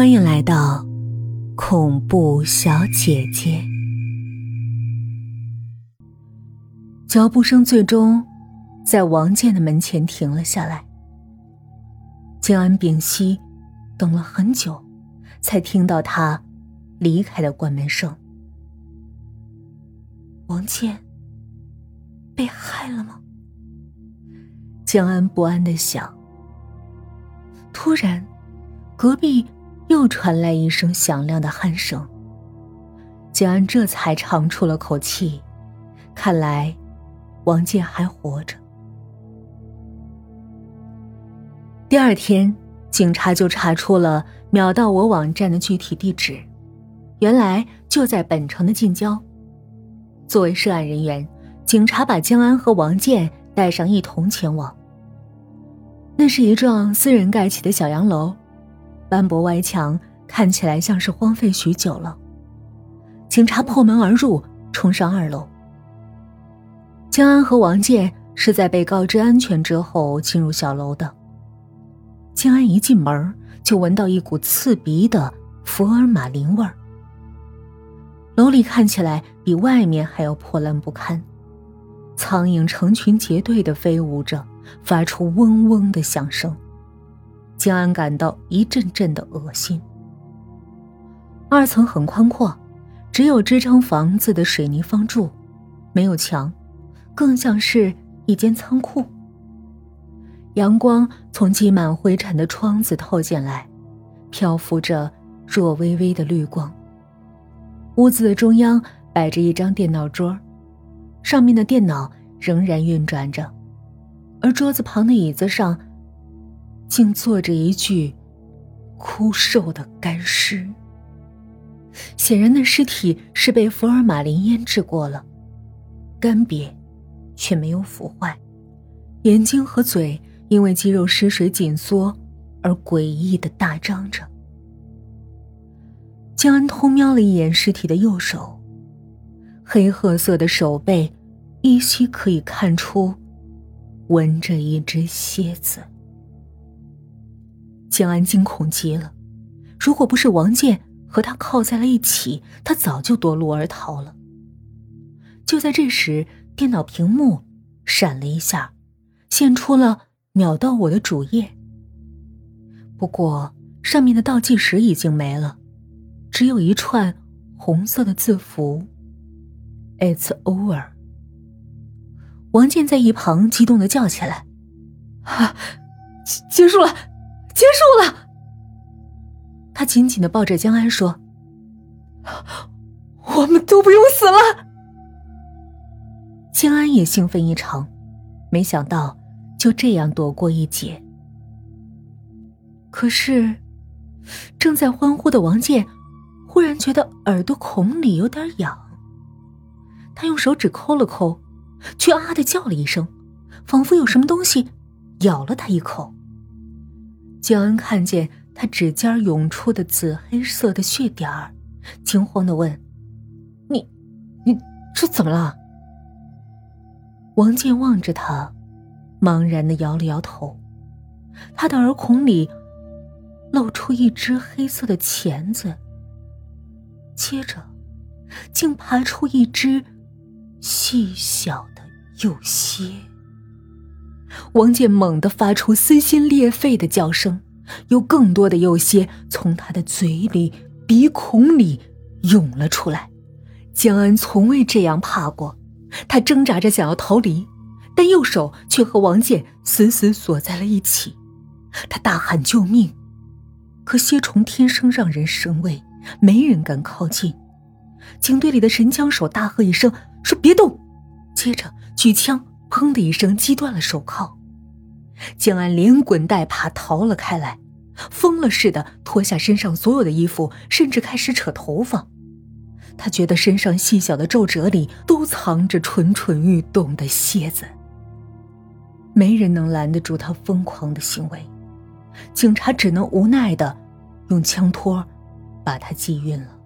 欢迎来到恐怖小姐姐。脚步声最终在王健的门前停了下来。静安屏息，等了很久，才听到他离开的关门声。王健被害了吗？江安不安的想。突然，隔壁又传来一声响亮的鼾声。江安这才长出了口气，看来王健还活着。第二天，警察就查出了秒到我网站的具体地址，原来就在本城的近郊。作为涉案人员，警察把江安和王健带上，一同前往。那是一幢私人盖起的小洋楼，斑驳外墙看起来像是荒废许久了。警察破门而入，冲上二楼。江安和王健是在被告知安全之后进入小楼的。江安一进门就闻到一股刺鼻的福尔马林味儿。楼里看起来比外面还要破烂不堪，苍蝇成群结队的飞舞着。发出嗡嗡的响声，江安感到一阵阵的恶心。二层很宽阔，只有支撑房子的水泥方柱，没有墙，更像是一间仓库。阳光从积满灰尘的窗子透进来，漂浮着弱微微的绿光。屋子的中央摆着一张电脑桌，上面的电脑仍然运转着。而桌子旁的椅子上，竟坐着一具枯瘦的干尸。显然，那尸体是被福尔马林腌制过了，干瘪，却没有腐坏，眼睛和嘴因为肌肉失水紧缩而诡异的大张着。江安偷瞄了一眼尸体的右手，黑褐色的手背，依稀可以看出。纹着一只蝎子，江安惊恐极了。如果不是王健和他靠在了一起，他早就夺路而逃了。就在这时，电脑屏幕闪了一下，现出了秒到我的主页。不过上面的倒计时已经没了，只有一串红色的字符：“It's over。”王健在一旁激动的叫起来：“啊，结束了，结束了！”他紧紧的抱着江安说：“我们都不用死了。”江安也兴奋异常，没想到就这样躲过一劫。可是，正在欢呼的王健忽然觉得耳朵孔里有点痒，他用手指抠了抠。却啊的叫了一声，仿佛有什么东西咬了他一口。江恩看见他指尖涌出的紫黑色的血点儿，惊慌的问：“你，你这怎么了？”王健望着他，茫然的摇了摇头。他的耳孔里露出一只黑色的钳子，接着竟爬出一只。细小的幼蝎，王健猛地发出撕心裂肺的叫声，有更多的幼蝎从他的嘴里、鼻孔里涌了出来。江恩从未这样怕过，他挣扎着想要逃离，但右手却和王健死死锁在了一起。他大喊救命，可蝎虫天生让人生畏，没人敢靠近。警队里的神枪手大喝一声。说别动，接着举枪，砰的一声击断了手铐。江安连滚带爬逃了开来，疯了似的脱下身上所有的衣服，甚至开始扯头发。他觉得身上细小的皱褶里都藏着蠢蠢欲动的蝎子。没人能拦得住他疯狂的行为，警察只能无奈的用枪托把他击晕了。